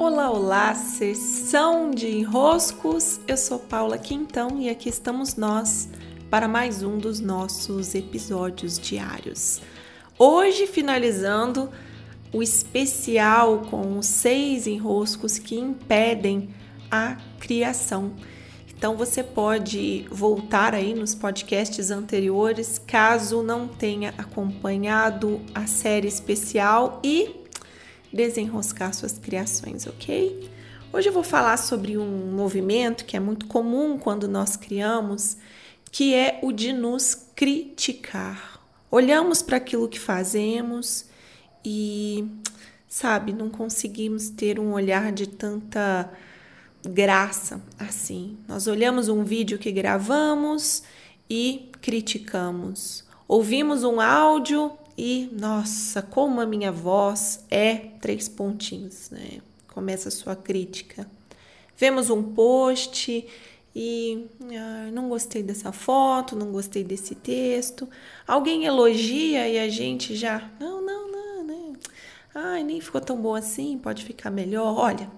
Olá, olá, sessão de enroscos. Eu sou Paula Quintão e aqui estamos nós para mais um dos nossos episódios diários. Hoje, finalizando o especial com os seis enroscos que impedem a criação. Então você pode voltar aí nos podcasts anteriores caso não tenha acompanhado a série especial e desenroscar suas criações, ok? Hoje eu vou falar sobre um movimento que é muito comum quando nós criamos, que é o de nos criticar. Olhamos para aquilo que fazemos e, sabe, não conseguimos ter um olhar de tanta graça assim. Nós olhamos um vídeo que gravamos e criticamos. Ouvimos um áudio e, nossa, como a minha voz é três pontinhos, né? Começa a sua crítica. Vemos um post e ah, não gostei dessa foto, não gostei desse texto. Alguém elogia e a gente já, não, não, não, né? Ai, nem ficou tão bom assim, pode ficar melhor. Olha,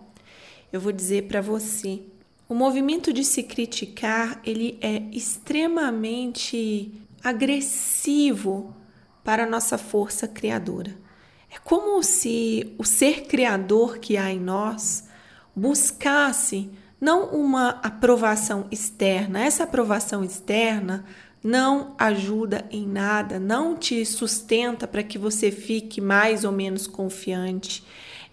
eu vou dizer para você, o movimento de se criticar, ele é extremamente agressivo para nossa força criadora. É como se o ser criador que há em nós buscasse não uma aprovação externa. Essa aprovação externa não ajuda em nada, não te sustenta para que você fique mais ou menos confiante.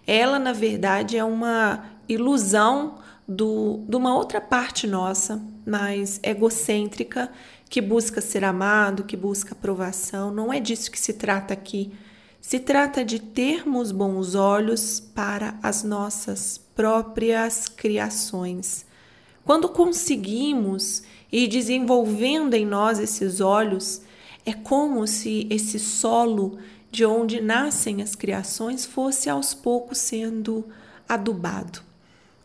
Ela, na verdade, é uma ilusão do, de uma outra parte nossa, mais egocêntrica, que busca ser amado, que busca aprovação. Não é disso que se trata aqui. Se trata de termos bons olhos para as nossas próprias criações. Quando conseguimos ir desenvolvendo em nós esses olhos, é como se esse solo de onde nascem as criações fosse aos poucos sendo adubado.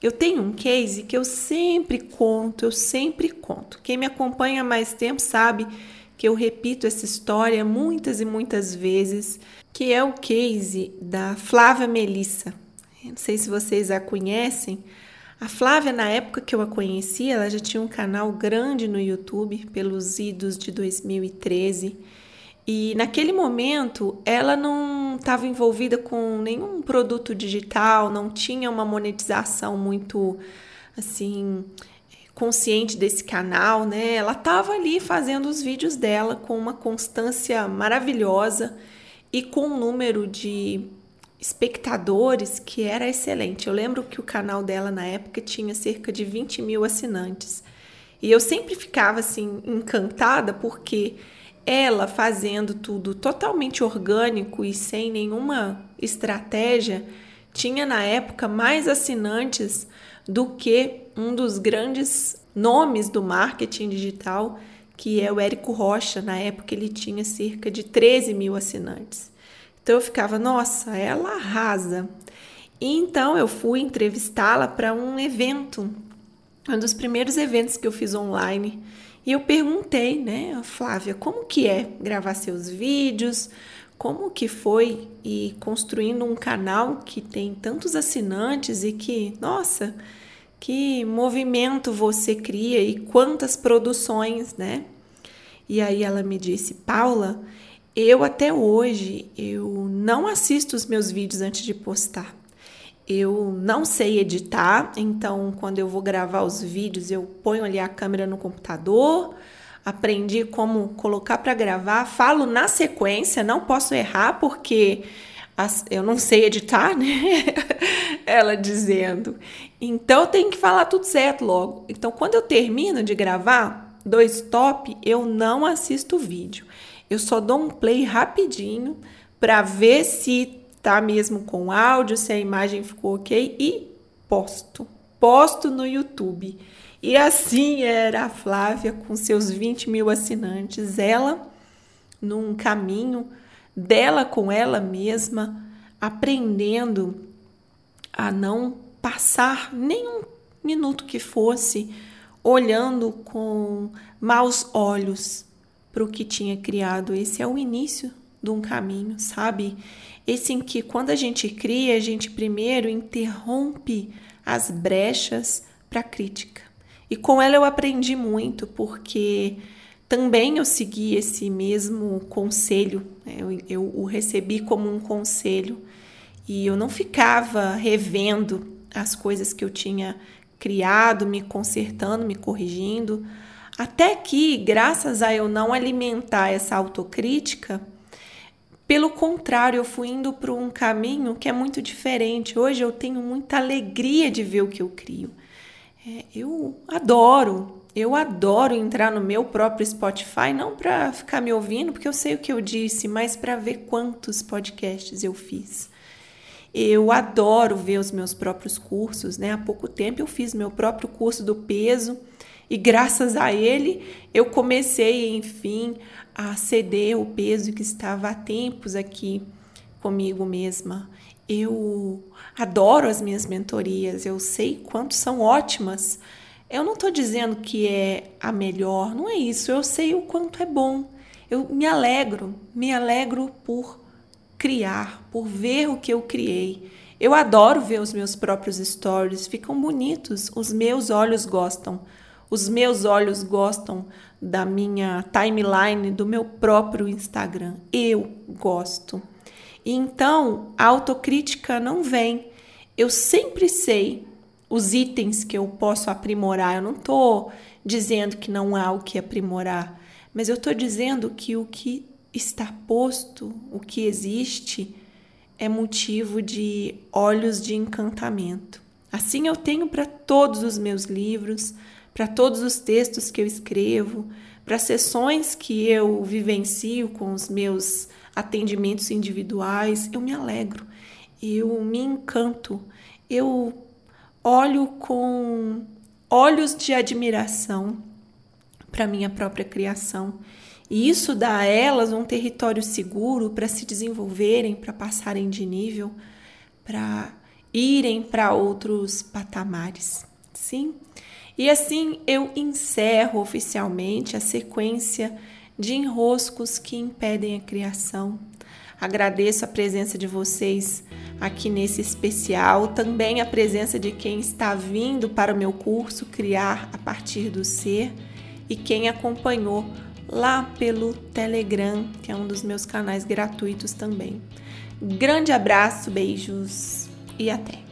Eu tenho um case que eu sempre conto, eu sempre conto. Quem me acompanha há mais tempo sabe que eu repito essa história muitas e muitas vezes, que é o case da Flávia Melissa. Não sei se vocês a conhecem. A Flávia, na época que eu a conheci, ela já tinha um canal grande no YouTube, pelos idos de 2013. E naquele momento ela não estava envolvida com nenhum produto digital, não tinha uma monetização muito assim consciente desse canal, né? Ela estava ali fazendo os vídeos dela com uma constância maravilhosa e com um número de espectadores que era excelente. Eu lembro que o canal dela na época tinha cerca de 20 mil assinantes. E eu sempre ficava assim encantada porque ela fazendo tudo totalmente orgânico e sem nenhuma estratégia, tinha na época mais assinantes do que um dos grandes nomes do marketing digital, que é o Érico Rocha. Na época ele tinha cerca de 13 mil assinantes. Então eu ficava, nossa, ela arrasa. E então eu fui entrevistá-la para um evento, um dos primeiros eventos que eu fiz online e eu perguntei, né, Flávia, como que é gravar seus vídeos? Como que foi e construindo um canal que tem tantos assinantes e que, nossa, que movimento você cria e quantas produções, né? E aí ela me disse, Paula, eu até hoje eu não assisto os meus vídeos antes de postar. Eu não sei editar, então quando eu vou gravar os vídeos, eu ponho ali a câmera no computador, aprendi como colocar para gravar, falo na sequência, não posso errar porque eu não sei editar, né? Ela dizendo. Então tem que falar tudo certo logo. Então quando eu termino de gravar dois top, eu não assisto o vídeo. Eu só dou um play rapidinho para ver se tá mesmo com áudio, se a imagem ficou ok e posto. Posto no YouTube. E assim era a Flávia com seus 20 mil assinantes, ela num caminho dela com ela mesma, aprendendo a não passar nenhum minuto que fosse olhando com maus olhos para o que tinha criado. Esse é o início de um caminho, sabe? esse em que quando a gente cria, a gente primeiro interrompe as brechas para crítica. E com ela eu aprendi muito, porque também eu segui esse mesmo conselho, né? eu, eu o recebi como um conselho e eu não ficava revendo as coisas que eu tinha criado, me consertando, me corrigindo, até que, graças a eu não alimentar essa autocrítica, pelo contrário, eu fui indo para um caminho que é muito diferente. Hoje eu tenho muita alegria de ver o que eu crio. É, eu adoro, eu adoro entrar no meu próprio Spotify, não para ficar me ouvindo, porque eu sei o que eu disse, mas para ver quantos podcasts eu fiz. Eu adoro ver os meus próprios cursos, né? Há pouco tempo eu fiz meu próprio curso do peso e graças a ele eu comecei, enfim, a ceder o peso que estava há tempos aqui comigo mesma. Eu adoro as minhas mentorias, eu sei quanto são ótimas. Eu não estou dizendo que é a melhor, não é isso. Eu sei o quanto é bom. Eu me alegro, me alegro por criar, por ver o que eu criei. Eu adoro ver os meus próprios stories, ficam bonitos, os meus olhos gostam. Os meus olhos gostam da minha timeline, do meu próprio Instagram. Eu gosto. E então, a autocrítica não vem. Eu sempre sei os itens que eu posso aprimorar. Eu não estou dizendo que não há o que aprimorar, mas eu estou dizendo que o que está posto, o que existe, é motivo de olhos de encantamento. Assim eu tenho para todos os meus livros, para todos os textos que eu escrevo, para sessões que eu vivencio com os meus atendimentos individuais, eu me alegro, eu me encanto, eu olho com olhos de admiração para minha própria criação e isso dá a elas um território seguro para se desenvolverem, para passarem de nível, para irem para outros patamares. Sim? E assim eu encerro oficialmente a sequência de enroscos que impedem a criação. Agradeço a presença de vocês aqui nesse especial, também a presença de quem está vindo para o meu curso Criar a partir do Ser e quem acompanhou lá pelo Telegram, que é um dos meus canais gratuitos também. Grande abraço, beijos e até!